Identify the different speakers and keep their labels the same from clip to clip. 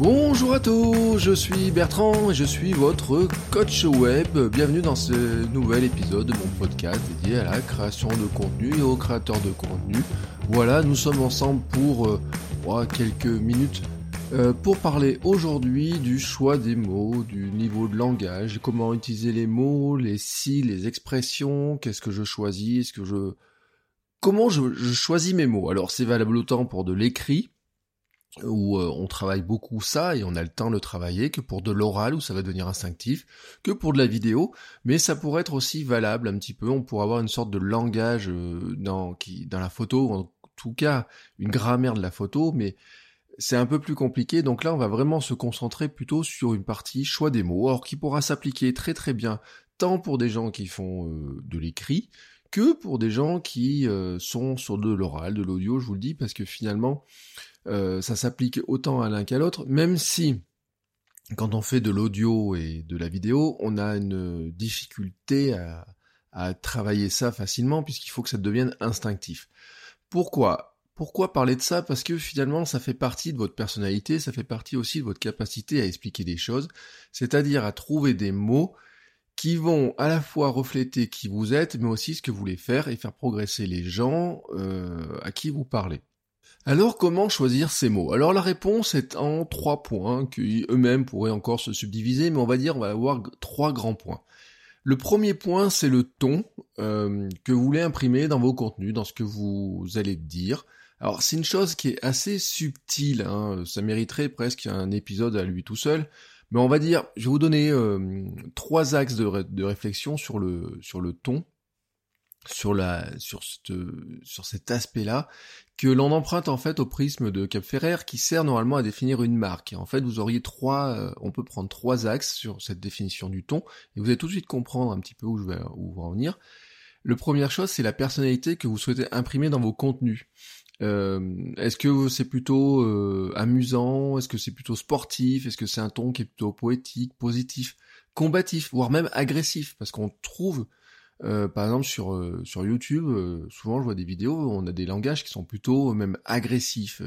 Speaker 1: Bonjour à tous, je suis Bertrand et je suis votre coach web. Bienvenue dans ce nouvel épisode de mon podcast dédié à la création de contenu et aux créateurs de contenu. Voilà, nous sommes ensemble pour euh, quelques minutes euh, pour parler aujourd'hui du choix des mots, du niveau de langage, comment utiliser les mots, les si, les expressions, qu'est-ce que je choisis, est-ce que je... Comment je, je choisis mes mots Alors c'est valable autant pour de l'écrit, où euh, on travaille beaucoup ça et on a le temps de le travailler, que pour de l'oral où ça va devenir instinctif, que pour de la vidéo, mais ça pourrait être aussi valable un petit peu, on pourrait avoir une sorte de langage euh, dans, qui, dans la photo, en tout cas une grammaire de la photo, mais c'est un peu plus compliqué, donc là on va vraiment se concentrer plutôt sur une partie choix des mots, or qui pourra s'appliquer très très bien tant pour des gens qui font euh, de l'écrit, que pour des gens qui sont sur de l'oral, de l'audio, je vous le dis, parce que finalement, euh, ça s'applique autant à l'un qu'à l'autre, même si quand on fait de l'audio et de la vidéo, on a une difficulté à, travailler ça facilement puisqu'il faut que ça devienne instinctif. Pourquoi? Pourquoi parler de ça? Parce que finalement, ça fait partie de votre personnalité, ça fait partie aussi de votre capacité à expliquer des choses, c'est-à-dire à trouver des mots qui vont à la fois refléter qui vous êtes, mais aussi ce que vous voulez faire et faire progresser les gens euh, à qui vous parlez. Alors comment choisir ces mots? Alors la réponse est en trois points qui eux-mêmes pourraient encore se subdiviser, mais on va dire on va avoir trois grands points. Le premier point c'est le ton euh, que vous voulez imprimer dans vos contenus, dans ce que vous allez dire. Alors c'est une chose qui est assez subtile, hein. ça mériterait presque un épisode à lui tout seul, mais on va dire, je vais vous donner euh, trois axes de, réflexion sur le, sur le ton sur la sur sur cet aspect-là que l'on emprunte en fait au prisme de Cap Ferrer qui sert normalement à définir une marque. Et en fait, vous auriez trois euh, on peut prendre trois axes sur cette définition du ton et vous allez tout de suite comprendre un petit peu où je vais où en venir. Le première chose, c'est la personnalité que vous souhaitez imprimer dans vos contenus. Euh, est-ce que c'est plutôt euh, amusant? Est-ce que c'est plutôt sportif? Est-ce que c'est un ton qui est plutôt poétique, positif, combatif, voire même agressif? Parce qu'on trouve euh, par exemple sur euh, sur YouTube, euh, souvent je vois des vidéos, on a des langages qui sont plutôt même agressifs.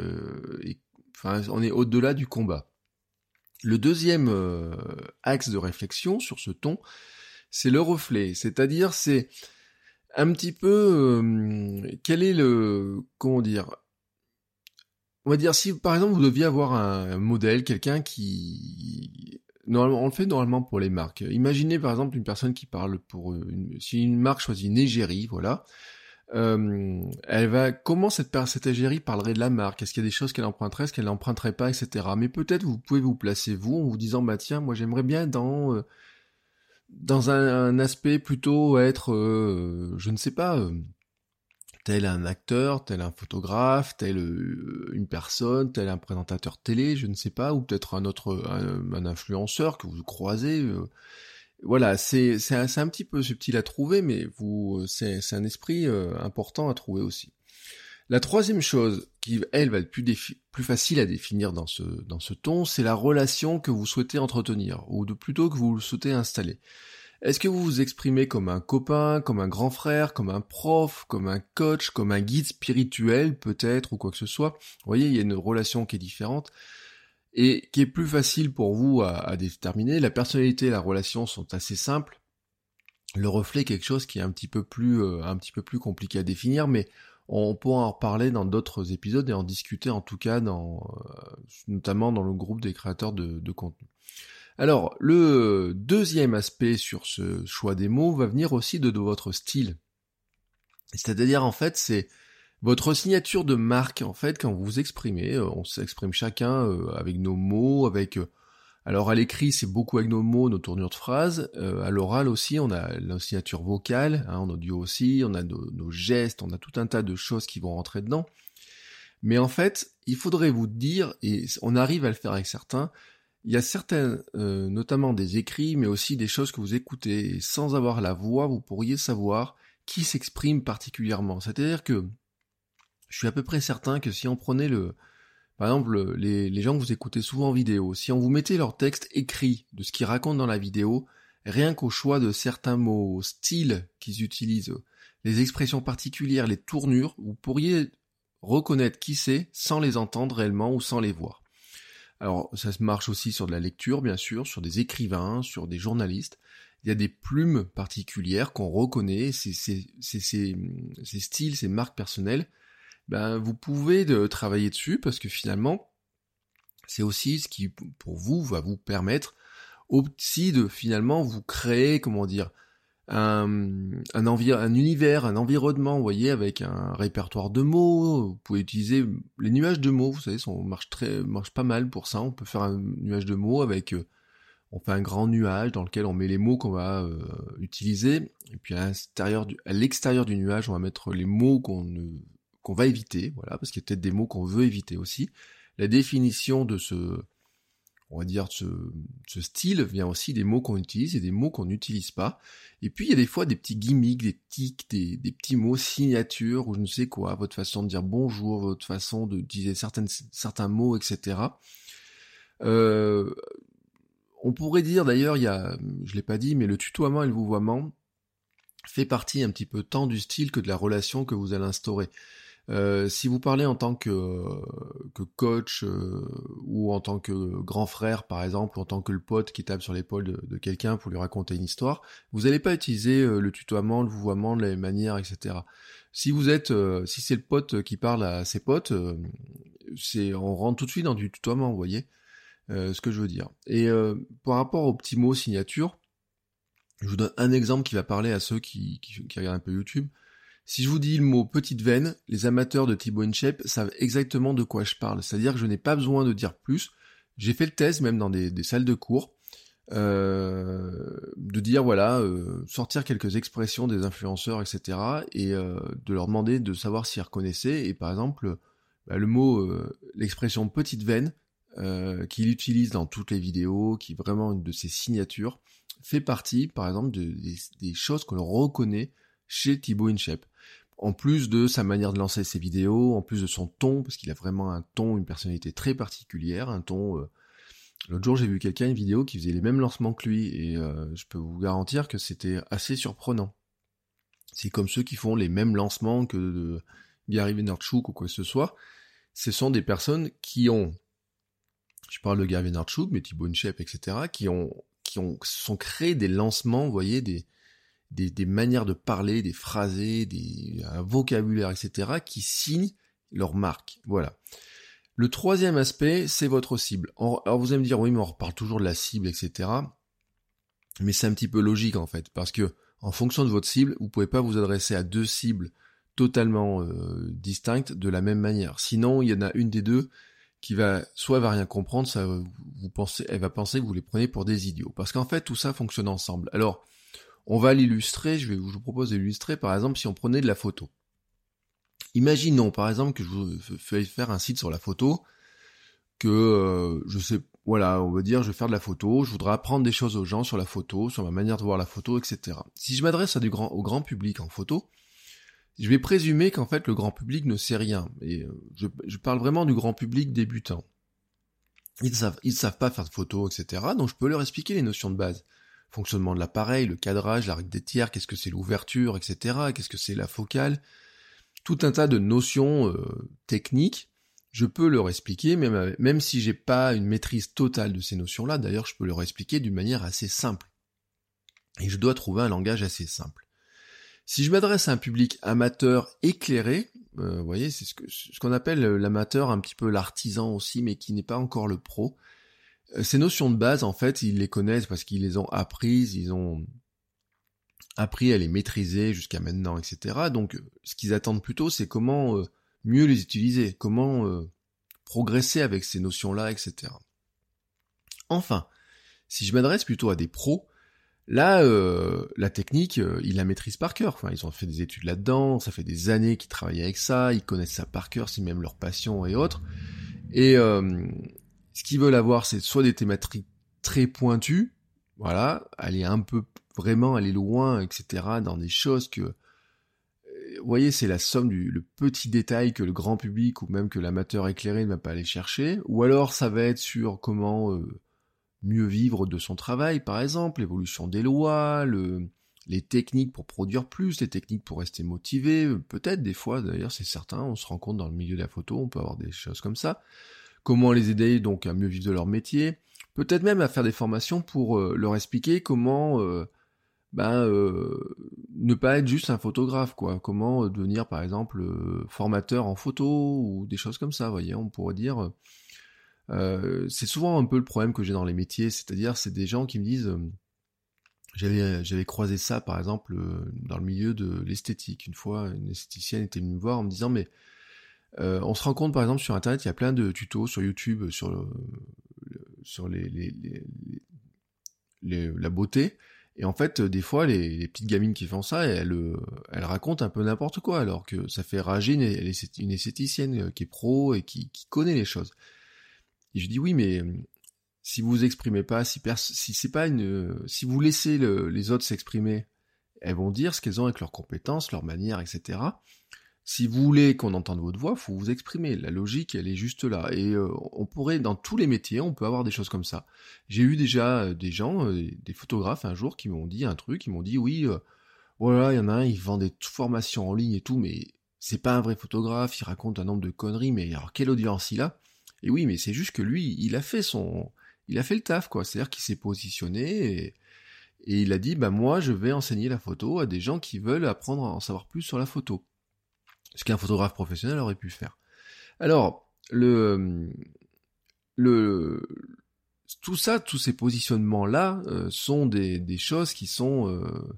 Speaker 1: et, enfin, on est au-delà du combat. Le deuxième axe de réflexion sur ce ton, c'est le reflet, c'est-à-dire c'est un petit peu quel est le comment dire on va dire si par exemple vous deviez avoir un modèle, quelqu'un qui On le fait normalement pour les marques. Imaginez par exemple une personne qui parle pour une, si une marque choisit une égérie, voilà. Euh, elle va comment cette cette égérie parlerait de la marque? Est-ce qu'il y a des choses qu'elle emprunterait, est-ce qu'elle n'emprunterait pas, etc. Mais peut-être vous pouvez vous placer vous en vous disant bah tiens moi j'aimerais bien dans euh, dans un, aspect plutôt être euh, je ne sais pas tel un acteur, tel un photographe, tel euh, une personne, tel un présentateur télé, je ne sais pas, ou peut-être un autre, un, influenceur que vous croisez. Euh. voilà, c'est c'est un, un, petit peu subtil à trouver, mais vous c'est un esprit euh, important à trouver aussi. La troisième chose qui, elle, va être plus, plus facile à définir dans ce, dans ce ton, c'est la relation que vous souhaitez entretenir, ou de plutôt que vous souhaitez installer. Est-ce que vous vous exprimez comme un copain, comme un grand frère, comme un prof, comme un coach, comme un guide spirituel peut-être ou quoi que ce soit? Vous voyez, il y a une relation qui est différente et qui est plus facile pour vous à, déterminer. La personnalité et la relation sont assez simples. Le reflet, quelque chose qui est un petit peu plus, euh, un petit peu plus compliqué à définir, mais on pourra en reparler dans d'autres épisodes et en discuter en tout cas dans, euh, notamment dans le groupe des créateurs de contenu. Alors, le deuxième aspect sur ce choix des mots va venir aussi de, votre style. C'est-à-dire, en fait, c'est votre signature de marque, en fait, quand vous vous exprimez, euh, on s'exprime chacun euh, avec nos mots, avec... Euh, alors à l'écrit, c'est beaucoup avec nos mots, nos tournures de phrases. à l'oral aussi, on a la signature vocale, hein, en audio aussi, on a nos, gestes, on a tout un tas de choses qui vont rentrer dedans. Mais en fait, il faudrait vous dire, et on arrive à le faire avec certains, il y a certains, euh, notamment des écrits, mais aussi des choses que vous écoutez, sans avoir la voix, vous pourriez savoir qui s'exprime particulièrement. C'est-à-dire que je suis à peu près certain que si on prenait le, par exemple, les, les gens que vous écoutez souvent en vidéo, si on vous mettait leur texte écrit de ce qu'ils racontent dans la vidéo, rien qu'au choix de certains mots, styles qu'ils utilisent, les expressions particulières, les tournures, vous pourriez reconnaître qui c'est sans les entendre réellement ou sans les voir. Alors ça se marche aussi sur de la lecture, bien sûr, sur des écrivains, sur des journalistes. Il y a des plumes particulières qu'on reconnaît, ces, ces, ces, styles, ces marques personnelles. Ben, vous pouvez de travailler dessus parce que finalement, c'est aussi ce qui, pour vous, va vous permettre aussi de finalement vous créer, comment dire, un, un, un univers, un environnement, vous voyez, avec un répertoire de mots. Vous pouvez utiliser les nuages de mots, vous savez, ça marche très, marche pas mal pour ça. On peut faire un nuage de mots avec, euh, on fait un grand nuage dans lequel on met les mots qu'on va euh, utiliser, et puis à l'extérieur du, nuage, on va mettre les mots qu'on qu'on va éviter, voilà, parce qu'il y a peut-être des mots qu'on veut éviter aussi. La définition de ce on va dire, ce, ce style vient aussi des mots qu'on utilise et des mots qu'on n'utilise pas. Et puis il y a des fois des petits gimmicks, des tics, des, petits mots signatures ou je ne sais quoi, votre façon de dire bonjour, votre façon de dire certaines, certains mots, etc. Euh, on pourrait dire d'ailleurs, il y a, je l'ai pas dit, mais le tutoiement et le vouvoiement fait partie un petit peu tant du style que de la relation que vous allez instaurer. Euh, si vous parlez en tant que, coach euh, ou en tant que grand frère par exemple, ou en tant que le pote qui tape sur l'épaule de, quelqu'un pour lui raconter une histoire, vous n'allez pas utiliser euh, le tutoiement, le vouvoiement de la même manière, etc. Si vous êtes, si c'est le pote qui parle à ses potes, c'est on rentre tout de suite dans du tutoiement, vous voyez ce que je veux dire. Et par rapport aux petits mots signature, je vous donne un exemple qui va parler à ceux qui regardent un peu YouTube. Si je vous dis le mot petite veine, les amateurs de Thibaut InShape savent exactement de quoi je parle. C'est-à-dire que je n'ai pas besoin de dire plus. J'ai fait le test même dans des, salles de cours. Euh, de dire voilà, euh, sortir quelques expressions des influenceurs, etc. et euh, de leur demander de savoir s'ils reconnaissaient. Et par exemple, bah, le mot, l'expression petite veine, qu'il utilise dans toutes les vidéos, qui est vraiment une de ses signatures, fait partie, par exemple, des, des choses que l'on reconnaît chez Thibaut InShape en plus de sa manière de lancer ses vidéos, en plus de son ton, parce qu'il a vraiment un ton, une personnalité très particulière, un ton... Euh, l'autre jour j'ai vu quelqu'un, une vidéo, qui faisait les mêmes lancements que lui, et euh, je peux vous garantir que c'était assez surprenant. C'est comme ceux qui font les mêmes lancements que de Gary Vaynerchuk ou quoi que ce soit. Ce sont des personnes qui ont, je parle de Gary Vaynerchuk, mais Thibaut InShape, etc., qui ont, qui ont, sont créés des lancements, vous voyez, des, des, manières de parler, des phrasés, des, un vocabulaire, etc., qui signent leur marque. Voilà. Le troisième aspect, c'est votre cible. Alors vous allez me dire, oui, mais on reparle toujours de la cible, etc. Mais c'est un petit peu logique en fait, parce que en fonction de votre cible, vous pouvez pas vous adresser à deux cibles totalement euh, distinctes de la même manière. Sinon, il y en a une des deux qui va soit va rien comprendre, ça vous pensez, elle va penser que vous les prenez pour des idiots. Parce qu'en fait, tout ça fonctionne ensemble. Alors, on va l'illustrer, je, vous propose d'illustrer par exemple si on prenait de la photo. Imaginons par exemple que je vous fais faire un site sur la photo, que euh, je sais, voilà, on va dire je vais faire de la photo, je voudrais apprendre des choses aux gens sur la photo, sur ma manière de voir la photo, etc. Si je m'adresse au grand public en photo, je vais présumer qu'en fait le grand public ne sait rien. Et euh, je, parle vraiment du grand public débutant. Ils savent, ils savent pas faire de photos, etc. Donc je peux leur expliquer les notions de base fonctionnement de l'appareil, le cadrage, la règle des tiers, qu'est-ce que c'est l'ouverture, etc., qu'est-ce que c'est la focale, tout un tas de notions euh, techniques, je peux leur expliquer, même, même si j'ai pas une maîtrise totale de ces notions-là, d'ailleurs je peux leur expliquer d'une manière assez simple. Et je dois trouver un langage assez simple. Si je m'adresse à un public amateur éclairé, euh, vous voyez, c'est ce qu'on appelle l'amateur, un petit peu l'artisan aussi, mais qui n'est pas encore le pro, euh, ces notions de base, en fait, ils les connaissent parce qu'ils les ont apprises, ils ont appris à les maîtriser jusqu'à maintenant, etc. Donc, ce qu'ils attendent plutôt, c'est comment euh, mieux les utiliser, comment euh, progresser avec ces notions-là, etc. Enfin, si je m'adresse plutôt à des pros, Là, euh, la technique, euh, ils la maîtrisent par cœur. Ils ont fait des études là-dedans, ça fait des années qu'ils travaillent avec ça, ils connaissent ça par cœur, c'est même leur passion et autres. Et euh, ce qu'ils veulent avoir, c'est soit des thématiques très pointues, voilà, aller un peu vraiment aller loin, etc., dans des choses que, euh, vous voyez, c'est la somme du le petit détail que le grand public ou même que l'amateur éclairé ne va pas aller chercher, ou alors ça va être sur comment euh, mieux vivre de son travail, par exemple, l'évolution des lois, le, les techniques pour produire plus, les techniques pour rester motivé, peut-être des fois d'ailleurs c'est certain, on se rend compte dans le milieu de la photo, on peut avoir des choses comme ça. Comment les aider donc à mieux vivre de leur métier, peut-être même à faire des formations pour euh, leur expliquer comment euh, ben, euh, ne pas être juste un photographe, quoi. Comment devenir par exemple formateur en photo ou des choses comme ça, voyez, on pourrait dire. c'est souvent un peu le problème que j'ai dans les métiers, c'est-à-dire c'est des gens qui me disent j'avais, j'avais croisé ça, par exemple, dans le milieu de l'esthétique. Une fois, une esthéticienne était venue me voir en me disant, mais euh, on se rend compte, par exemple, sur Internet, il y a plein de tutos sur YouTube sur, le, sur les, les, les, la beauté. Et en fait, des fois, les, petites gamines qui font ça, elles, elles racontent un peu n'importe quoi, alors que ça fait rager une, une esthéticienne euh, qui est pro et qui, qui connaît les choses. Et je dis oui, mais si vous vous exprimez pas, si, si c'est pas une, si vous laissez les autres s'exprimer, elles vont dire ce qu'elles ont avec leurs compétences, leur manière, etc. Si vous voulez qu'on entende votre voix, faut vous exprimer. La logique, elle est juste là. Et euh, on pourrait, dans tous les métiers, on peut avoir des choses comme ça. J'ai eu déjà euh, des gens, euh, des photographes un jour, qui m'ont dit un truc, ils m'ont dit oui, voilà, il y en a un, il vend des formations en ligne et tout, mais c'est pas un vrai photographe, il raconte un nombre de conneries, mais alors quelle audience il a? Et oui, mais c'est juste que lui, il a fait son, il a fait le taf, quoi. C'est-à-dire qu'il s'est positionné et, il a dit, bah moi, je vais enseigner la photo à des gens qui veulent apprendre à en savoir plus sur la photo. Ce qu'un photographe professionnel aurait pu faire. Alors, le, le, tout ça, tous ces positionnements-là euh, sont des, choses qui sont, euh,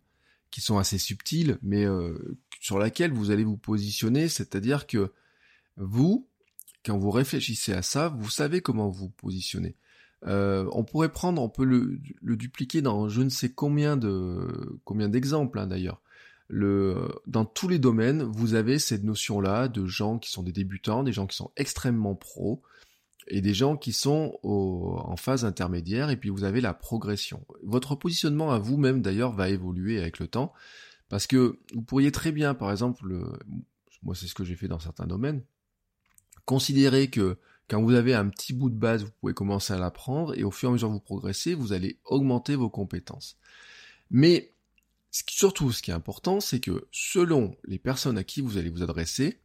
Speaker 1: qui sont assez subtiles, mais euh, sur laquelle vous allez vous positionner, c'est-à-dire que vous, quand vous réfléchissez à ça, vous savez comment vous positionnez. Euh, on pourrait prendre, on peut le, dupliquer dans je ne sais combien de combien d'exemples hein, d'ailleurs. Le, dans tous les domaines, vous avez cette notion-là de gens qui sont des débutants, des gens qui sont extrêmement pros, et des gens qui sont en phase intermédiaire, et puis vous avez la progression. Votre positionnement à vous-même d'ailleurs va évoluer avec le temps, parce que vous pourriez très bien, par exemple, moi c'est ce que j'ai fait dans certains domaines, considérer que quand vous avez un petit bout de base, vous pouvez commencer à l'apprendre et au fur et à mesure que vous progressez, vous allez augmenter vos compétences. Mais surtout, ce qui est important, c'est que selon les personnes à qui vous allez vous adresser,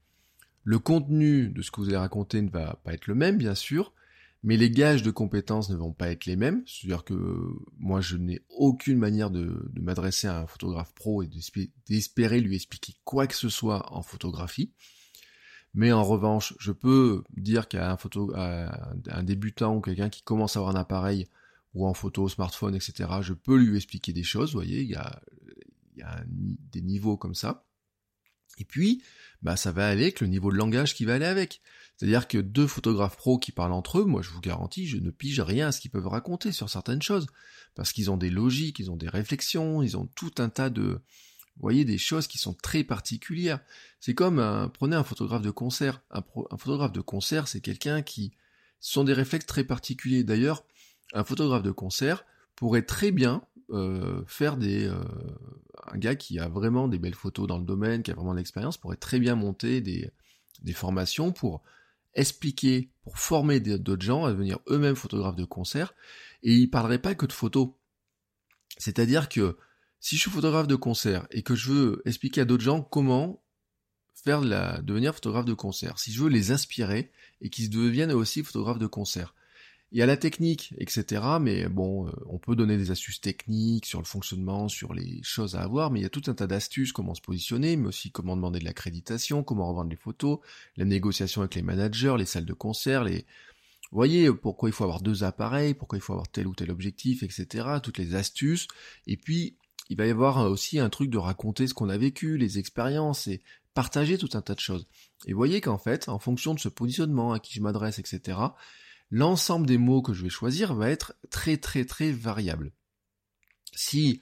Speaker 1: le contenu de ce que vous allez raconter ne va pas être le même, bien sûr, mais les gages de compétences ne vont pas être les mêmes. C'est-à-dire que moi, je n'ai aucune manière de, m'adresser à un photographe pro et d'espérer lui expliquer quoi que ce soit en photographie. Mais en revanche, je peux dire qu'à un, photo, un débutant ou quelqu'un qui commence à avoir un appareil ou en photo, smartphone, etc., je peux lui expliquer des choses, vous voyez, il y a, des niveaux comme ça. Et puis, bah, ça va aller avec le niveau de langage qui va aller avec. C'est-à-dire que deux photographes pros qui parlent entre eux, moi je vous garantis, je ne pige rien à ce qu'ils peuvent raconter sur certaines choses. Parce qu'ils ont des logiques, ils ont des réflexions, ils ont tout un tas de, voyez des choses qui sont très particulières. C'est comme, un, prenez un photographe de concert. Un, photographe de concert, c'est quelqu'un qui ce sont des réflexes très particuliers. D'ailleurs, un photographe de concert pourrait très bien euh, faire des... Euh, un gars qui a vraiment des belles photos dans le domaine, qui a vraiment de l'expérience, pourrait très bien monter des, formations pour expliquer, pour former d'autres gens à devenir eux-mêmes photographes de concert, et il parlerait pas que de photos. C'est-à-dire que si je suis photographe de concert et que je veux expliquer à d'autres gens comment faire la, devenir photographe de concert, si je veux les inspirer et qu'ils deviennent aussi photographes de concert. Il y a la technique, etc. Mais bon, euh, on peut donner des astuces techniques sur le fonctionnement, sur les choses à avoir, mais il y a tout un tas d'astuces, comment se positionner, mais aussi comment demander de l'accréditation, comment revendre les photos, la négociation avec les managers, les salles de concert, les... Vous voyez pourquoi il faut avoir deux appareils, pourquoi il faut avoir tel ou tel objectif, etc. Toutes les astuces. Et puis, il va y avoir aussi un truc de raconter ce qu'on a vécu, les expériences et partager tout un tas de choses. Et voyez qu'en fait, en fonction de ce positionnement à qui je m'adresse, etc., l'ensemble des mots que je vais choisir va être très très très variable. Si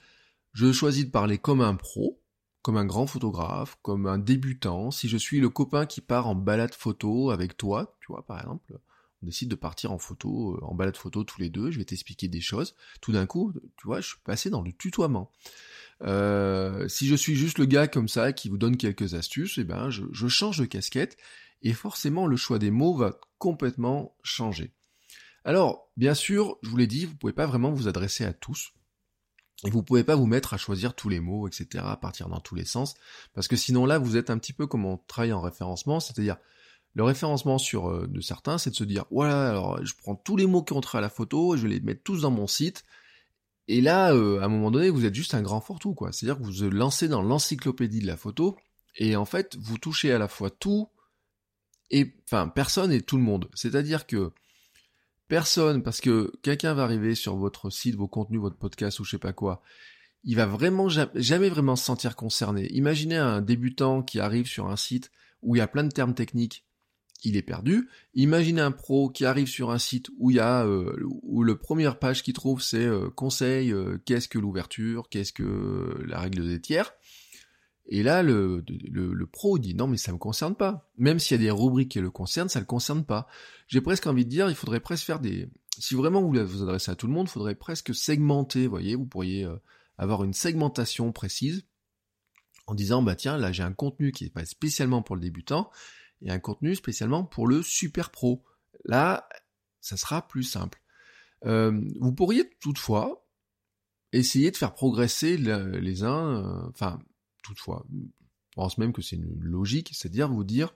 Speaker 1: Je choisis de parler comme un pro, comme un grand photographe, comme un débutant. Si je suis le copain qui part en balade photo avec toi, tu vois, par exemple, on décide de partir en photo, euh, en balade photo tous les deux, je vais t'expliquer des choses. Tout d'un coup, tu vois, je suis passé dans le tutoiement. Euh, si je suis juste le gars comme ça qui vous donne quelques astuces, eh ben je, je change de casquette et forcément le choix des mots va complètement changer. Alors, bien sûr, je vous l'ai dit, vous pouvez pas vraiment vous adresser à tous. Et vous pouvez pas vous mettre à choisir tous les mots, etc., à partir dans tous les sens, parce que sinon là, vous êtes un petit peu comme on travaille en référencement, c'est-à-dire le référencement sur euh, de certains, c'est de se dire voilà, alors je prends tous les mots qui ont trait à la photo, je vais les mettre tous dans mon site, et là, euh, à un moment donné, vous êtes juste un grand fourre-tout, quoi. C'est-à-dire que vous vous lancez dans l'encyclopédie de la photo, et en fait, vous touchez à la fois tout, et, enfin, personne et tout le monde. C'est-à-dire que, personne, parce que quelqu'un va arriver sur votre site, vos contenus, votre podcast ou je sais pas quoi, il va vraiment jamais vraiment se sentir concerné. Imaginez un débutant qui arrive sur un site où il y a plein de termes techniques il est perdu. Imaginez un pro qui arrive sur un site où il y a euh, où le première page qu'il trouve c'est euh, conseil, euh, qu'est-ce que l'ouverture, qu'est-ce que la règle des tiers. Et là le, le, pro dit non mais ça me concerne pas. Même s'il y a des rubriques qui le concernent, ça le concerne pas. J'ai presque envie de dire il faudrait presque faire des si vraiment vous voulez vous adresser à tout le monde, il faudrait presque segmenter, voyez, vous pourriez avoir une segmentation précise en disant bah tiens là j'ai un contenu qui est pas spécialement pour le débutant et un contenu spécialement pour le super pro. Là, ça sera plus simple. Euh, vous pourriez toutefois essayer de faire progresser les uns, euh, enfin, toutefois, je pense même que c'est une logique, c'est-à-dire vous dire,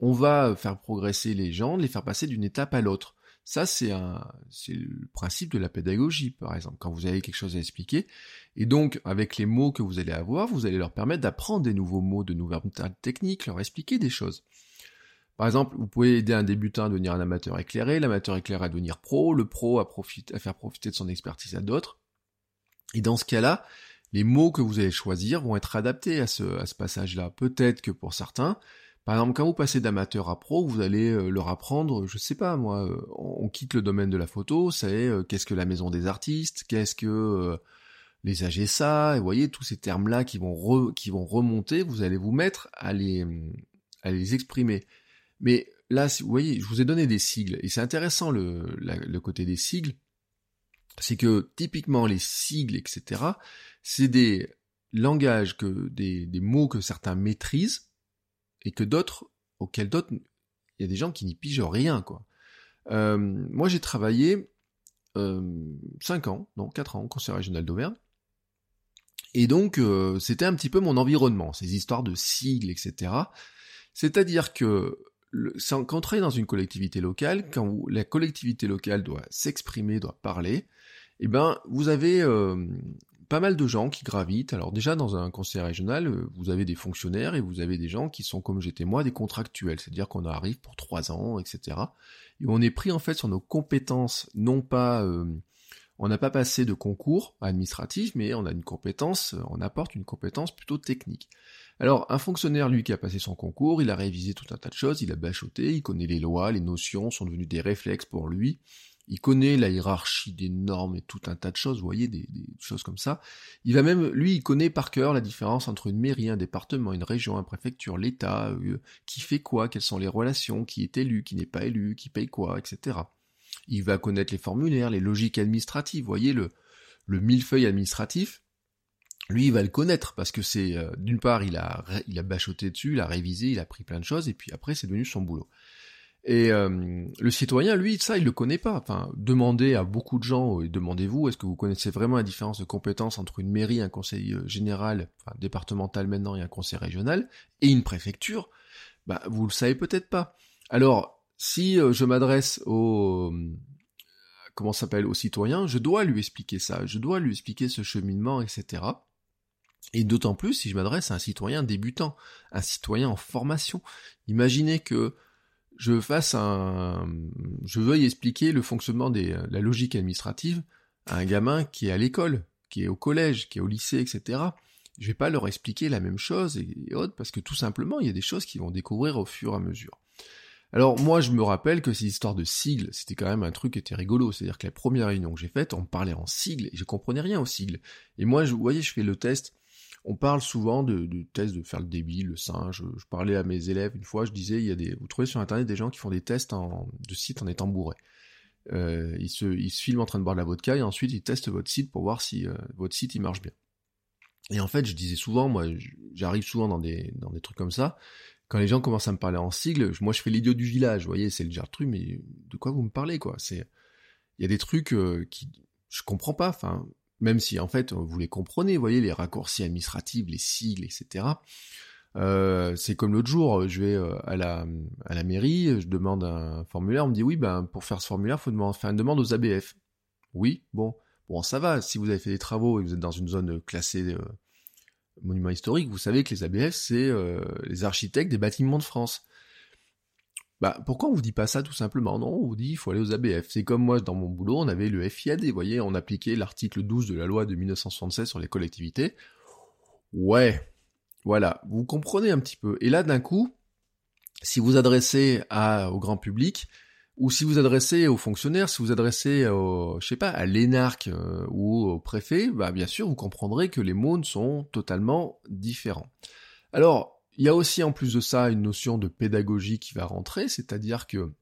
Speaker 1: on va faire progresser les gens, les faire passer d'une étape à l'autre. Ça, c'est un, le principe de la pédagogie, par exemple, quand vous avez quelque chose à expliquer. Et donc, avec les mots que vous allez avoir, vous allez leur permettre d'apprendre des nouveaux mots, de nouvelles techniques, leur expliquer des choses. Par exemple, vous pouvez aider un débutant à devenir un amateur éclairé, l'amateur éclairé à devenir pro, le pro à faire profiter de son expertise à d'autres. Et dans ce cas-là, les mots que vous allez choisir vont être adaptés à ce, passage-là. Peut-être que pour certains, par exemple, quand vous passez d'amateur à pro, vous allez euh, leur apprendre, je sais pas moi, euh, on quitte le domaine de la photo, c'est euh, qu'est-ce que la maison des artistes, qu'est-ce que les AGSA, et vous voyez tous ces termes-là qui vont qui vont remonter, vous allez vous mettre à les exprimer. Mais là, vous voyez, je vous ai donné des sigles, et c'est intéressant le côté des sigles, c'est que typiquement les sigles, etc., c'est des langages, que des, des mots que certains maîtrisent, et que d'autres, auxquels d'autres, il y a des gens qui n'y pigent rien, quoi. Euh, moi, j'ai travaillé euh, 5 ans, non, 4 ans au Conseil régional d'Auvergne, et donc, euh, c'était un petit peu mon environnement, ces histoires de sigles, etc. C'est-à-dire que quand on travaille dans une collectivité locale, quand la collectivité locale doit s'exprimer, doit parler, eh ben, vous avez euh, pas mal de gens qui gravitent. Alors déjà, dans un conseil régional, euh, vous avez des fonctionnaires et vous avez des gens qui sont, comme j'étais moi, des contractuels. C'est-à-dire qu'on arrive pour trois ans, etc. Et on est pris en fait sur nos compétences, non pas... Euh, on n'a pas passé de concours administratif, mais on a une compétence, on apporte une compétence plutôt technique. Alors, un fonctionnaire, lui, qui a passé son concours, il a révisé tout un tas de choses, il a bachoté, il connaît les lois, les notions sont devenues des réflexes pour lui, il connaît la hiérarchie des normes et tout un tas de choses, vous voyez, des, choses comme ça. Il va même, lui, il connaît par cœur la différence entre une mairie, un département, une région, une préfecture, l'État, euh, qui fait quoi, quelles sont les relations, qui est élu, qui n'est pas élu, qui paye quoi, etc. Il va connaître les formulaires, les logiques administratives, vous voyez, le, le millefeuille administratif, lui il va le connaître parce que c'est euh, d'une part il a il a bachoté dessus, il a révisé, il a pris plein de choses et puis après c'est devenu son boulot. Et euh, le citoyen, lui, ça, il le connaît pas. Enfin, demandez à beaucoup de gens, et demandez-vous, est-ce que vous connaissez vraiment la différence de compétences entre une mairie, un conseil euh, général, enfin, départemental maintenant et un conseil régional, et une préfecture? Bah, vous le savez peut-être pas. Alors, si je m'adresse au comment s'appelle au citoyen, je dois lui expliquer ça, je dois lui expliquer ce cheminement, etc. Et d'autant plus si je m'adresse à un citoyen débutant, un citoyen en formation. Imaginez que je fasse un, je veuille expliquer le fonctionnement de la logique administrative à un gamin qui est à l'école, qui est au collège, qui est au lycée, etc. Je vais pas leur expliquer la même chose et, autres parce que tout simplement il y a des choses qu'ils vont découvrir au fur et à mesure. Alors moi, je me rappelle que ces histoires de sigles, c'était quand même un truc qui était rigolo. C'est-à-dire que la première réunion que j'ai faite, on parlait en sigles et je comprenais rien aux sigles. Et moi, je, vous voyez, je fais le test. On parle souvent de, tests de faire le débit, le singe. Je, parlais à mes élèves une fois, je disais, il y a des, vous trouvez sur internet des gens qui font des tests de sites en étant bourrés. Euh, ils, se, filment en train de boire de la vodka et ensuite ils testent votre site pour voir si euh, votre site il marche bien. Et en fait, je disais souvent, moi, j'arrive souvent dans des, trucs comme ça, quand les gens commencent à me parler en sigle, moi je fais l'idiot du village, vous voyez, c'est le genre de mais de quoi vous me parlez, quoi? C'est, il y a des trucs euh, qui, je comprends pas, enfin, même si en fait vous les comprenez, vous voyez, les raccourcis administratifs, les sigles, etc. Euh, c'est comme l'autre jour, je vais euh, à la, mairie, je demande un formulaire, on me dit oui, ben pour faire ce formulaire, faut demander, faire une demande aux ABF. Oui, bon, bon ça va, si vous avez fait des travaux et vous êtes dans une zone classée monument historique, vous savez que les ABF, c'est euh, les architectes des bâtiments de France. Bah, pourquoi on vous dit pas ça tout simplement? Non, on vous dit il faut aller aux ABF. C'est comme moi, dans mon boulot, on avait le FIAD, vous voyez, on appliquait l'article 12 de la loi de 1976 sur les collectivités. Ouais, voilà, vous comprenez un petit peu. Et là, d'un coup, si vous adressez à, au grand public, ou si vous adressez aux fonctionnaires, si vous adressez au, je sais pas, à l'énarque euh, ou au préfet, bah bien sûr vous comprendrez que les mots sont totalement différents. Alors, il y a aussi en plus de ça une notion de pédagogie qui va rentrer, c'est-à-dire que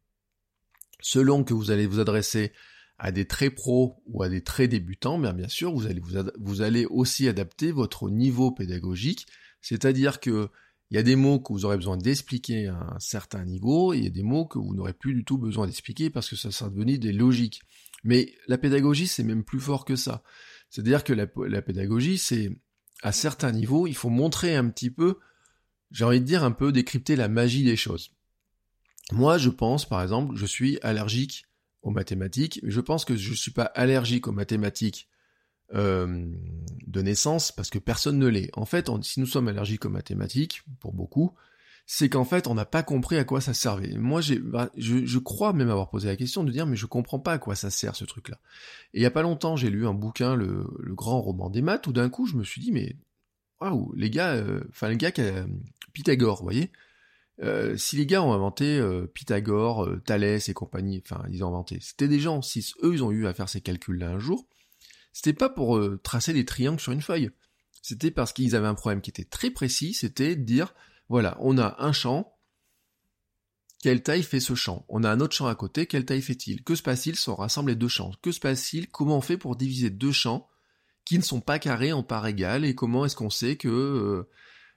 Speaker 1: selon que vous allez vous adresser à des très pros ou à des très débutants, bien, sûr vous allez aussi adapter votre niveau pédagogique, c'est-à-dire que il y a des mots que vous aurez besoin d'expliquer à un certain niveau, et il y a des mots que vous n'aurez plus du tout besoin d'expliquer parce que ça sera devenu des logiques. Mais la pédagogie, c'est même plus fort que ça. C'est-à-dire que la pédagogie, c'est à certains niveaux, il faut montrer un petit peu, j'ai envie de dire un peu décrypter la magie des choses. Moi, je pense, par exemple, je suis allergique aux mathématiques, mais je pense que je ne suis pas allergique aux mathématiques euh, de naissance parce que personne ne l'est. En fait, si nous sommes allergiques aux mathématiques, pour beaucoup, c'est qu'en fait, on n'a pas compris à quoi ça servait. Moi, bah, je, crois même avoir posé la question de dire, mais je comprends pas à quoi ça sert ce truc-là. Et il y a pas longtemps, j'ai lu un bouquin, le, grand roman des maths, où d'un coup, je me suis dit, mais waouh, les gars, euh, enfin les gars, Pythagore, vous voyez? Euh, si les gars ont inventé Pythagore, Thalès et compagnie, enfin ils ont inventé, c'était des gens, si eux ils ont eu à faire ces calculs-là un jour, c'était pas pour euh, tracer des triangles sur une feuille. C'était parce qu'ils avaient un problème qui était très précis, c'était de dire, voilà, on a un champ, quelle taille fait ce champ? On a un autre champ à côté, quelle taille fait-il? Que se passe-t-il si on rassemble les deux champs? Que se passe-t-il? Comment on fait pour diviser deux champs qui ne sont pas carrés en parts égales et comment est-ce qu'on sait que euh,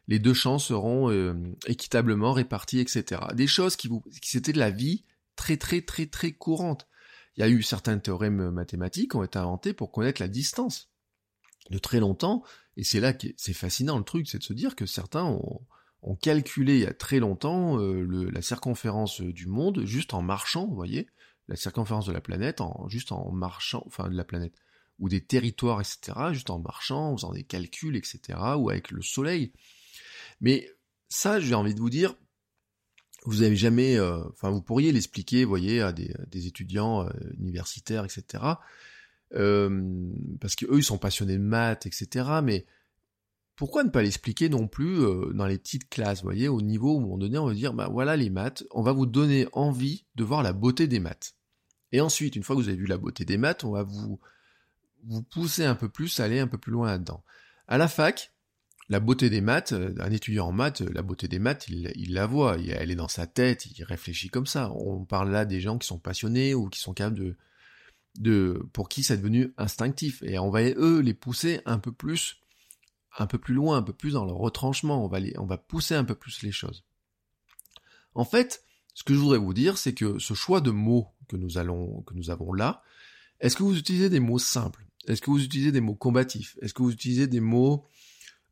Speaker 1: les deux champs seront euh, équitablement répartis, etc. Des choses qui, vous, c'était de la vie très très très très courante. Il y a eu certains théorèmes mathématiques qui ont été inventés pour connaître la distance. De très longtemps, et c'est là que c'est fascinant le truc, c'est de se dire que certains ont, calculé il y a très longtemps euh, la circonférence du monde juste en marchant, vous voyez, la circonférence de la planète en juste en marchant, enfin de la planète, ou des territoires, etc., juste en marchant, en faisant des calculs, etc., ou avec le soleil. Mais ça, j'ai envie de vous dire, vous avez jamais, euh, enfin, vous pourriez l'expliquer, voyez, à des, étudiants euh, universitaires, etc. Euh, parce que eux, ils sont passionnés de maths, etc. Mais pourquoi ne pas l'expliquer non plus dans les petites classes, voyez, au niveau où, à un moment donné, on va dire, bah voilà les maths, on va vous donner envie de voir la beauté des maths. Et ensuite, une fois que vous avez vu la beauté des maths, on va vous vous pousser un peu plus, aller un peu plus loin là-dedans. À la fac, la beauté des maths, euh, un étudiant en maths, la beauté des maths, il, la voit, elle est dans sa tête, il réfléchit comme ça. On parle là des gens qui sont passionnés ou qui sont capables de, de pour qui c'est devenu instinctif. Et on va eux les pousser un peu plus, un peu plus loin, un peu plus dans le retranchement. On va les, on va pousser un peu plus les choses. En fait, ce que je voudrais vous dire, c'est que ce choix de mots que nous allons, que nous avons là, est-ce que vous utilisez des mots simples? Est-ce que vous utilisez des mots combatifs? Est-ce que vous utilisez des mots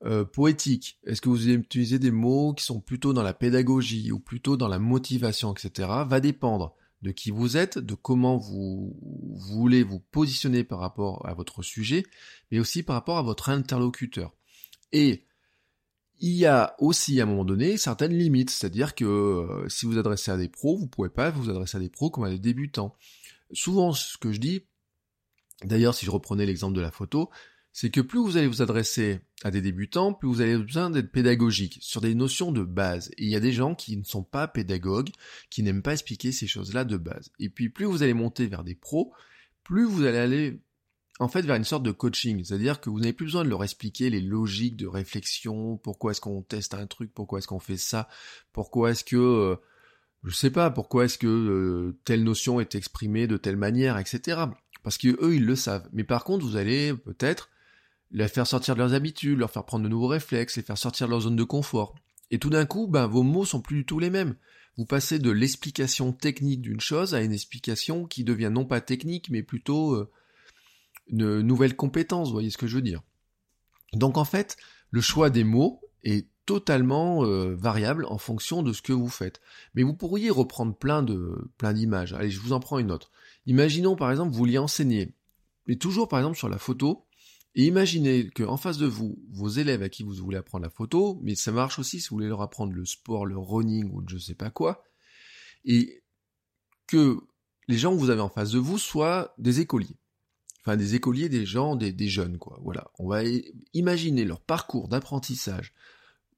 Speaker 1: euh, poétique Est-ce que vous utilisez des mots qui sont plutôt dans la pédagogie ou plutôt dans la motivation, etc. va dépendre de qui vous êtes, de comment vous, voulez vous positionner par rapport à votre sujet, mais aussi par rapport à votre interlocuteur. Et il y a aussi à un moment donné certaines limites, c'est-à-dire que euh, si vous adressez à des pros, vous ne pouvez pas vous adresser à des pros comme à des débutants. Souvent, ce que je dis, d'ailleurs, si je reprenais l'exemple de la photo, c'est que plus vous allez vous adresser à des débutants, plus vous avez besoin d'être pédagogique sur des notions de base. Et il y a des gens qui ne sont pas pédagogues, qui n'aiment pas expliquer ces choses-là de base. Et puis plus vous allez monter vers des pros, plus vous allez aller en fait vers une sorte de coaching, c'est-à-dire que vous n'avez plus besoin de leur expliquer les logiques de réflexion, pourquoi est-ce qu'on teste un truc, pourquoi est-ce qu'on fait ça, pourquoi est-ce que euh, je sais pas, pourquoi est-ce que euh, telle notion est exprimée de telle manière, etc. Parce que eux ils le savent. Mais par contre vous allez peut-être les faire sortir de leurs habitudes, leur faire prendre de nouveaux réflexes, les faire sortir de leur zone de confort. Et tout d'un coup, ben, vos mots sont plus du tout les mêmes. Vous passez de l'explication technique d'une chose à une explication qui devient non pas technique, mais plutôt euh, une nouvelle compétence, vous voyez ce que je veux dire. Donc en fait, le choix des mots est totalement euh, variable en fonction de ce que vous faites. Mais vous pourriez reprendre plein de plein d'images. Allez, je vous en prends une autre. Imaginons par exemple vous vouliez enseigner, mais toujours par exemple sur la photo, et imaginez qu'en face de vous, vos élèves à qui vous voulez apprendre la photo, mais ça marche aussi si vous voulez leur apprendre le sport, le running ou je sais pas quoi, et que les gens que vous avez en face de vous soient des écoliers. Enfin, des écoliers, des gens, des, jeunes, quoi. Voilà. On va imaginer leur parcours d'apprentissage.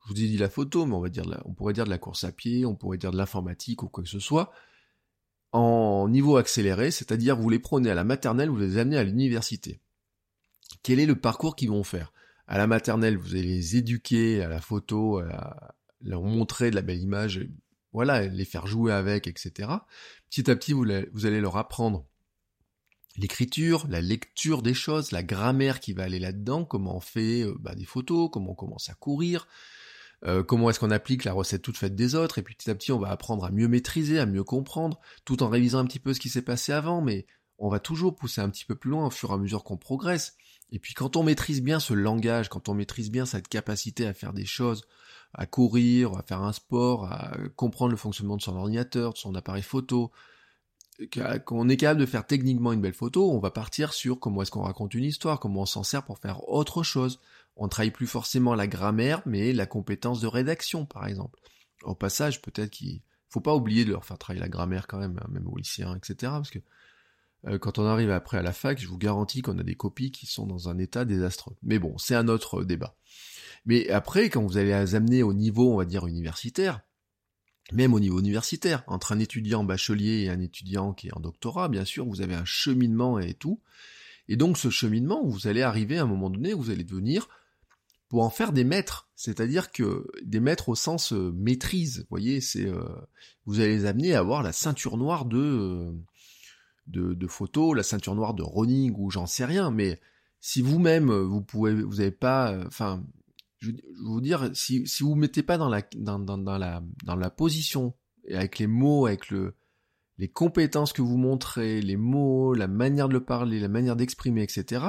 Speaker 1: Je vous ai dit la photo, mais on va dire, on pourrait dire de la course à pied, on pourrait dire de l'informatique ou quoi que ce soit, en niveau accéléré, c'est-à-dire vous les prenez à la maternelle, vous les amenez à l'université quel est le parcours qu'ils vont faire? À la maternelle, vous allez les éduquer à la photo, à leur montrer de la belle image, voilà, les faire jouer avec, etc. Petit à petit, vous, allez leur apprendre l'écriture, la lecture des choses, la grammaire qui va aller là-dedans, comment on fait euh, bah, des photos, comment on commence à courir, euh, comment est-ce qu'on applique la recette toute faite des autres, et puis petit à petit on va apprendre à mieux maîtriser, à mieux comprendre, tout en révisant un petit peu ce qui s'est passé avant, mais on va toujours pousser un petit peu plus loin au fur et à mesure qu'on progresse. Et puis quand on maîtrise bien ce langage, quand on maîtrise bien cette capacité à faire des choses, à courir, à faire un sport, à comprendre le fonctionnement de son ordinateur, de son appareil photo, qu'on est capable de faire techniquement une belle photo, on va partir sur comment est-ce qu'on raconte une histoire, comment on s'en sert pour faire autre chose. On travaille plus forcément la grammaire, mais la compétence de rédaction, par exemple. Au passage, peut-être qu'il faut pas oublier de leur faire travailler la grammaire quand même, hein, même aux lycéens, etc. Parce que euh, quand on arrive après à la fac, je vous garantis qu'on a des copies qui sont dans un état désastreux. Mais bon, c'est un autre euh, débat. Mais après, quand vous allez les amener au niveau, on va dire, universitaire, même au niveau universitaire, entre un étudiant bachelier et un étudiant qui est en doctorat, bien sûr, vous avez un cheminement et tout. Et donc ce cheminement, vous allez arriver à un moment donné, vous allez devenir pour en faire des maîtres, c'est-à-dire que des maîtres au sens euh, maîtrise, vous voyez, c'est vous allez les amener à avoir la ceinture noire de de, photos, la ceinture noire de running ou j'en sais rien, mais si vous-même vous pouvez, vous n'avez pas, euh, enfin, je, veux vous dire, si, si vous mettez pas dans la, dans, dans, la, dans la position, et avec les mots, avec le, les compétences que vous montrez, les mots, la manière de le parler, la manière d'exprimer, etc.,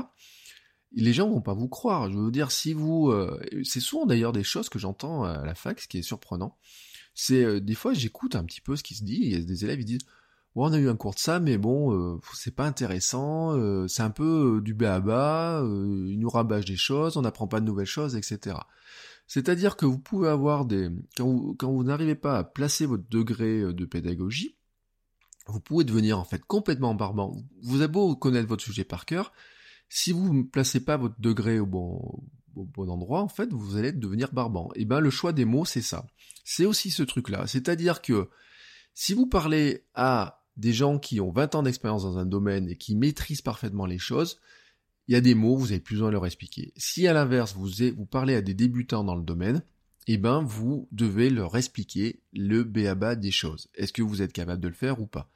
Speaker 1: les gens vont pas vous croire. Je veux dire, si vous, euh, c'est souvent d'ailleurs des choses que j'entends à la fac, ce qui est surprenant. C'est euh, des fois j'écoute un petit peu ce qui se dit. Il y a des élèves qui disent on a eu un cours de ça, mais bon, euh, c'est pas intéressant, euh, c'est un peu euh, du bas à bas, il nous rabâche des choses, on n'apprend pas de nouvelles choses, etc. C'est-à-dire que vous pouvez avoir des... Quand vous, n'arrivez pas à placer votre degré de pédagogie, vous pouvez devenir en fait complètement barbant. Vous avez beau connaître votre sujet par cœur, si vous ne placez pas votre degré au bon, au bon endroit, en fait, vous allez devenir barbant. Et ben le choix des mots, c'est ça. C'est aussi ce truc-là. C'est-à-dire que si vous parlez à des gens qui ont 20 ans d'expérience dans un domaine et qui maîtrisent parfaitement les choses, il y a des mots, vous avez plus besoin de leur expliquer. Si à l'inverse, vous, vous parlez à des débutants dans le domaine, eh ben, vous devez leur expliquer le béaba des choses. Est-ce que vous êtes capable de le faire ou pas?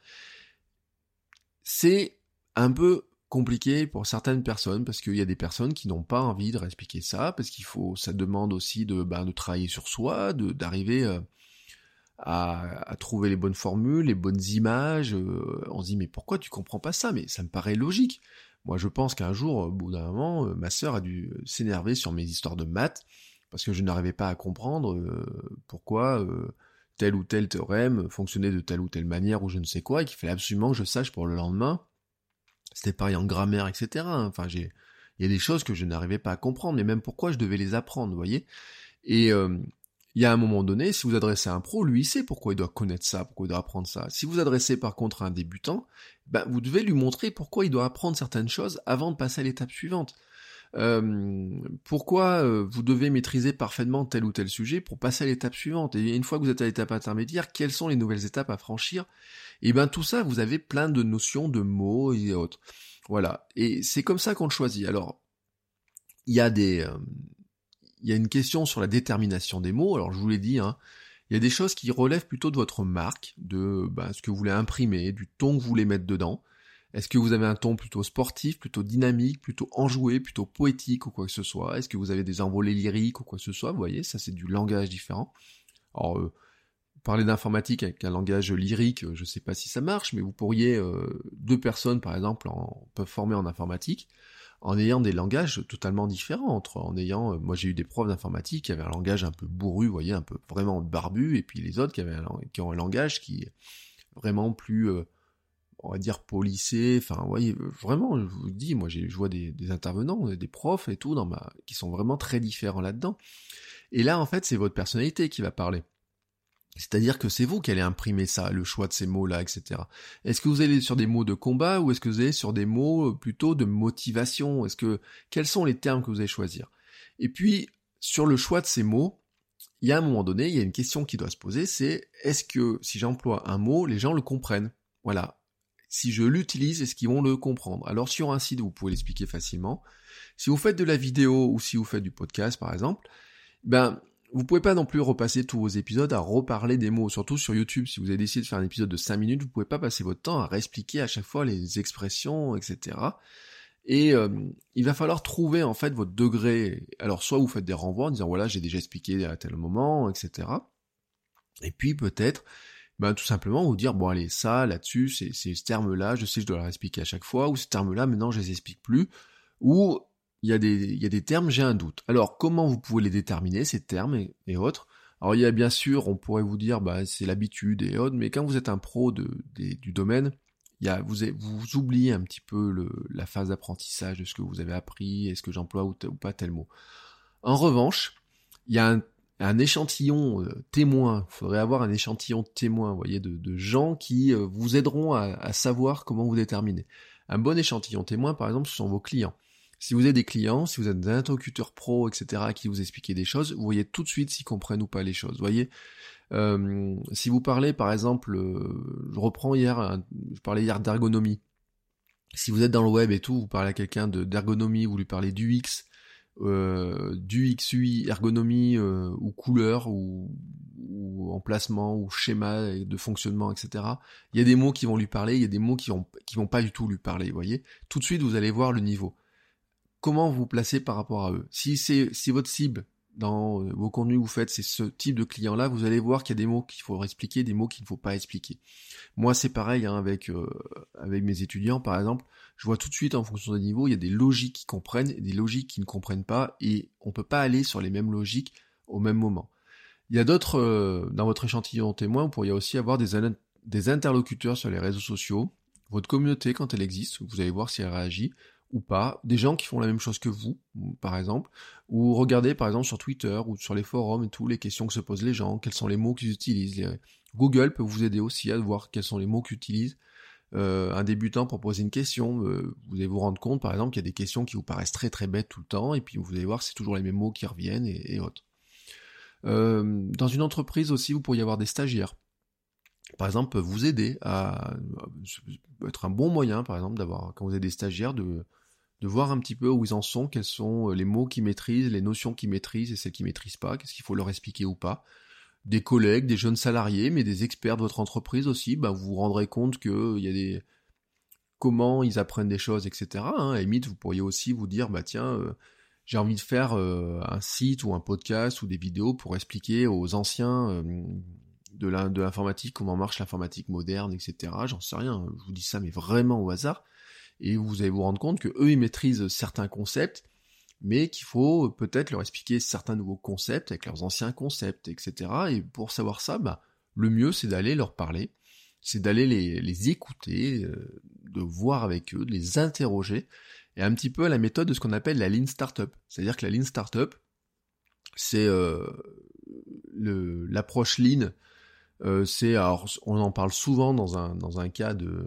Speaker 1: C'est un peu compliqué pour certaines personnes parce qu'il y a des personnes qui n'ont pas envie de expliquer ça parce qu'il faut, ça demande aussi de, ben, de travailler sur soi, d'arriver euh, à, trouver les bonnes formules, les bonnes images. Euh, on se dit mais pourquoi tu comprends pas ça? Mais ça me paraît logique. Moi je pense qu'un jour, au bout d'un moment, euh, ma sœur a dû s'énerver sur mes histoires de maths parce que je n'arrivais pas à comprendre euh, pourquoi tel ou tel théorème fonctionnait de telle ou telle manière ou je ne sais quoi et qu'il fallait absolument que je sache pour le lendemain. C'était pareil en grammaire, etc. Enfin j'ai il y a des choses que je n'arrivais pas à comprendre, mais même pourquoi je devais les apprendre, vous voyez? Et il y a un moment donné, si vous adressez à un pro, lui il sait pourquoi il doit connaître ça, pourquoi il doit apprendre ça. Si vous adressez par contre à un débutant, ben, vous devez lui montrer pourquoi il doit apprendre certaines choses avant de passer à l'étape suivante. pourquoi vous devez maîtriser parfaitement tel ou tel sujet pour passer à l'étape suivante? Et une fois que vous êtes à l'étape intermédiaire, quelles sont les nouvelles étapes à franchir? Et bien tout ça, vous avez plein de notions, de mots et autres. Voilà. Et c'est comme ça qu'on le choisit. Alors, il y a des, il y a une question sur la détermination des mots. Alors je vous l'ai dit, hein, il y a des choses qui relèvent plutôt de votre marque, de bah, ce que vous voulez imprimer, du ton que vous voulez mettre dedans. Est-ce que vous avez un ton plutôt sportif, plutôt dynamique, plutôt enjoué, plutôt poétique ou quoi que ce soit? Est-ce que vous avez des envolées lyriques ou quoi que ce soit? Vous voyez, ça c'est du langage différent. Alors, euh, parler d'informatique avec un langage lyrique, je ne sais pas si ça marche, mais vous pourriez, euh, deux personnes par exemple, en, peuvent former en informatique en ayant des langages totalement différents, entre en ayant, euh, moi j'ai eu des profs d'informatique qui avaient un langage un peu bourru, voyez, un peu vraiment barbu, et puis les autres qui avaient qui ont un langage qui est vraiment plus, euh, on va dire polissé, enfin, vous voyez, vraiment, je vous dis, moi je vois des, des intervenants, des profs et tout, dans ma, qui sont vraiment très différents là-dedans. Et là, en fait, c'est votre personnalité qui va parler. C'est-à-dire que c'est vous qui allez imprimer ça, le choix de ces mots-là, etc. Est-ce que vous allez sur des mots de combat ou est-ce que vous allez sur des mots euh, plutôt de motivation? Est-ce que quels sont les termes que vous allez choisir? Et puis sur le choix de ces mots, il y a un moment donné, il y a une question qui doit se poser, c'est est-ce que si j'emploie un mot, les gens le comprennent? Voilà. Si je l'utilise, est-ce qu'ils vont le comprendre? Alors sur un site, vous pouvez l'expliquer facilement. Si vous faites de la vidéo ou si vous faites du podcast, par exemple, ben vous pouvez pas non plus repasser tous vos épisodes à reparler des mots, surtout sur YouTube. Si vous avez décidé de faire un épisode de 5 minutes, vous pouvez pas passer votre temps à réexpliquer à chaque fois les expressions, etc. Et euh, il va falloir trouver en fait votre degré. Alors soit vous faites des renvois en disant voilà j'ai déjà expliqué à tel moment, etc. Et puis peut-être ben, tout simplement vous dire bon allez ça là-dessus c'est ce terme-là, je sais que je dois leur expliquer à chaque fois, ou ce terme-là maintenant je les explique plus, ou il y a des, il y a des termes, j'ai un doute. Alors, comment vous pouvez les déterminer, ces termes et, autres? Alors, il y a bien sûr, on pourrait vous dire, bah, c'est l'habitude et autres, mais quand vous êtes un pro du domaine, il y a, vous, oubliez un petit peu la phase d'apprentissage de ce que vous avez appris, est-ce que j'emploie ou, pas tel mot. En revanche, il y a un, échantillon euh, témoin, il faudrait avoir un échantillon témoin, vous voyez, de, de gens qui euh, vous aideront à, à savoir comment vous déterminer. Un bon échantillon témoin, par exemple, ce sont vos clients. Si vous avez des clients, si vous êtes des interlocuteurs pro, etc., à qui vous expliquez des choses, vous voyez tout de suite s'ils comprennent ou pas les choses. Vous voyez, euh, si vous parlez, par exemple, euh, je reprends hier, je parlais hier d'ergonomie. Si vous êtes dans le web et tout, vous parlez à quelqu'un d'ergonomie, vous lui parlez du X, euh, du XUI, ergonomie ou couleur ou, ou, emplacement ou schéma de fonctionnement, etc. Il y a des mots qui vont lui parler, il y a des mots qui vont qui vont pas du tout lui parler. Vous voyez, tout de suite vous allez voir le niveau comment vous placez par rapport à eux. Si c'est si votre cible dans euh, vos contenus vous faites c'est ce type de client là, vous allez voir qu'il y a des mots qu'il faut expliquer, des mots qu'il ne faut pas expliquer. Moi c'est pareil hein, avec euh, avec mes étudiants par exemple, je vois tout de suite en fonction des niveaux, il y a des logiques qui comprennent et des logiques qui ne comprennent pas et on peut pas aller sur les mêmes logiques au même moment. Il y a d'autres euh, dans votre échantillon témoin, vous pourriez aussi avoir des des interlocuteurs sur les réseaux sociaux, votre communauté quand elle existe, vous allez voir si elle réagit ou pas, des gens qui font la même chose que vous, par exemple, ou regardez par exemple sur Twitter ou sur les forums et tout, les questions que se posent les gens, quels sont les mots qu'ils utilisent. Google peut vous aider aussi à voir quels sont les mots qu'utilise euh, un débutant pour poser une question. Euh, vous allez vous rendre compte par exemple qu'il y a des questions qui vous paraissent très très bêtes tout le temps, et puis vous allez voir c'est toujours les mêmes mots qui reviennent et, autres. Euh, dans une entreprise aussi, vous pourriez avoir des stagiaires par exemple, vous aider à être un bon moyen, par exemple, d'avoir, quand vous avez des stagiaires, de, de voir un petit peu où ils en sont, quels sont euh, les mots qu'ils maîtrisent, les notions qu'ils maîtrisent et celles qu'ils maîtrisent pas, qu'est-ce qu'il faut leur expliquer ou pas. Des collègues, des jeunes salariés, mais des experts de votre entreprise aussi, bah, vous vous rendrez compte qu'il euh, y a des comment ils apprennent des choses, etc. Hein. À vous pourriez aussi vous dire, bah tiens, euh, j'ai envie de faire un site ou un podcast ou des vidéos pour expliquer aux anciens de l'informatique comment marche l'informatique moderne, etc. J'en sais rien, je vous dis ça, mais vraiment au hasard et vous allez vous rendre compte que eux ils maîtrisent certains concepts, mais qu'il faut peut-être leur expliquer certains nouveaux concepts avec leurs anciens concepts, etc. Et pour savoir ça, bah, le mieux c'est d'aller leur parler, c'est d'aller les, écouter, euh, de voir avec eux, de les interroger, et un petit peu à la méthode de ce qu'on appelle la Lean Startup. C'est-à-dire que la Lean Startup, c'est euh, l'approche Lean. Euh, c'est on en parle souvent dans un dans un cas de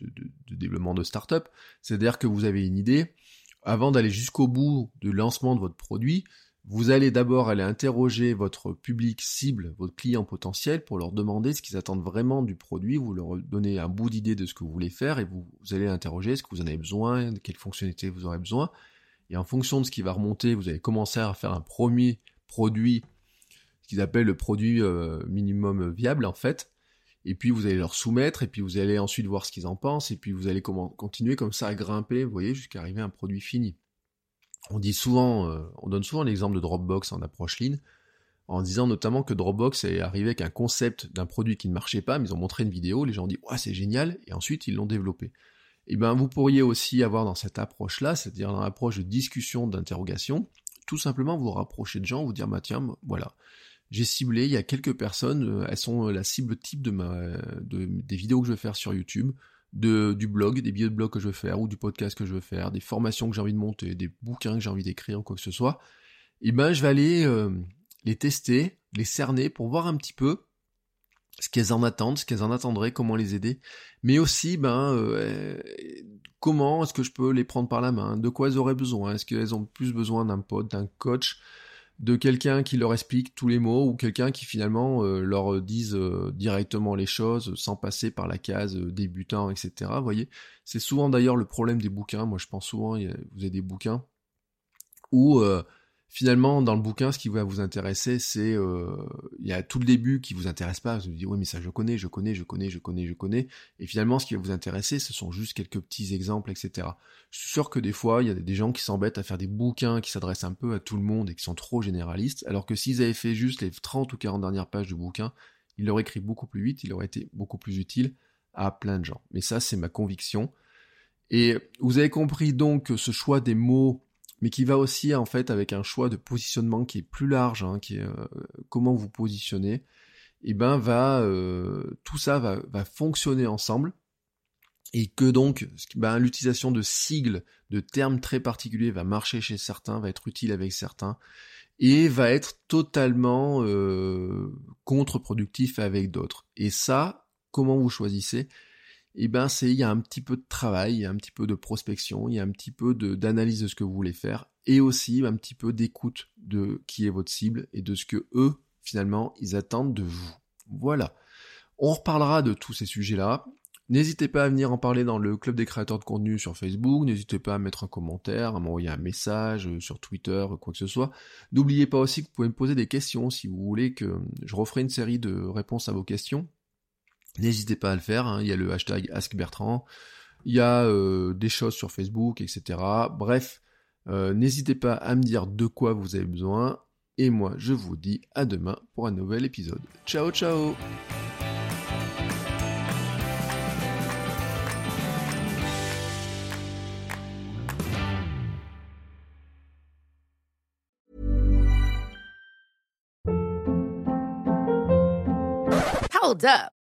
Speaker 1: de, développement de start-up. C'est-à-dire que vous avez une idée, avant d'aller jusqu'au bout du lancement de votre produit, vous allez d'abord aller interroger votre public cible, votre client potentiel, pour leur demander ce qu'ils attendent vraiment du produit. Vous leur donnez un bout d'idée de ce que vous voulez faire et vous, allez interroger est-ce que vous en avez besoin, de quelles fonctionnalités vous aurez besoin. Et en fonction de ce qui va remonter, vous allez commencer à faire un premier produit, ce qu'ils appellent le produit euh, minimum viable en fait. Et puis vous allez leur soumettre, et puis vous allez ensuite voir ce qu'ils en pensent, et puis vous allez continuer comme ça à grimper, vous voyez, jusqu'à arriver à un produit fini. On dit souvent, euh, on donne souvent l'exemple de Dropbox en approche lean, en disant notamment que Dropbox est arrivé avec un concept d'un produit qui ne marchait pas, mais ils ont montré une vidéo, les gens ont dit ouais c'est génial, et ensuite ils l'ont développé. Et eh bien vous pourriez aussi avoir dans cette approche-là, c'est-à-dire dans l'approche de discussion, d'interrogation, tout simplement vous rapprocher de gens, vous dire bah tiens, voilà, j'ai ciblé, il y a quelques personnes, euh, elles sont la cible type de ma, de, des vidéos que je vais faire sur YouTube de, du blog, des billets de blog que je veux faire, ou du podcast que je veux faire, des formations que j'ai envie de monter, des bouquins que j'ai envie d'écrire, quoi que ce soit, et eh ben je vais aller euh, les tester, les cerner pour voir un petit peu ce qu'elles en attendent, ce qu'elles en attendraient, comment les aider, mais aussi ben euh, comment est-ce que je peux les prendre par la main, de quoi elles auraient besoin, est-ce qu'elles ont plus besoin d'un pote, d'un coach, de quelqu'un qui leur explique tous les mots ou quelqu'un qui finalement euh, leur dise euh, directement les choses sans passer par la case euh, débutant, etc. Vous voyez, c'est souvent d'ailleurs le problème des bouquins. Moi, je pense souvent, vous avez des bouquins où finalement, dans le bouquin, ce qui va vous intéresser, c'est euh, il y a tout le début qui vous intéresse pas. Vous vous dites oui, mais ça je connais, je connais, je connais, je connais, je connais. Et finalement, ce qui va vous intéresser, ce sont juste quelques petits exemples, etc. Je suis sûr que des fois, il y a des gens qui s'embêtent à faire des bouquins qui s'adressent un peu à tout le monde et qui sont trop généralistes, alors que s'ils avaient fait juste les 30 ou 40 dernières pages du bouquin, ils l'auraient écrit beaucoup plus vite, il aurait été beaucoup plus utile à plein de gens. Mais ça, c'est ma conviction. Et vous avez compris donc que ce choix des mots mais qui va aussi en fait avec un choix de positionnement qui est plus large, hein, qui est euh, comment vous positionnez, et ben va euh, tout ça va, fonctionner ensemble et que donc ben, l'utilisation de sigles, de termes très particuliers va marcher chez certains, va être utile avec certains et va être totalement euh, contre-productif avec d'autres. Et ça, comment vous choisissez? Eh ben c'est il y a un petit peu de travail, il y a un petit peu de prospection, il y a un petit peu d'analyse de, ce que vous voulez faire et aussi un petit peu d'écoute de qui est votre cible et de ce que eux finalement ils attendent de vous. Voilà. On reparlera de tous ces sujets-là. N'hésitez pas à venir en parler dans le club des créateurs de contenu sur Facebook, n'hésitez pas à mettre un commentaire, à m'envoyer un message euh, sur Twitter, quoi que ce soit. N'oubliez pas aussi que vous pouvez me poser des questions si vous voulez que je referai une série de réponses à vos questions. N'hésitez pas à le faire, hein. il y a le hashtag AskBertrand, il y a euh, des choses sur Facebook, etc. Bref, euh, n'hésitez pas à me dire de quoi vous avez besoin, et moi je vous dis à demain pour un nouvel épisode. Ciao ciao
Speaker 2: Hold up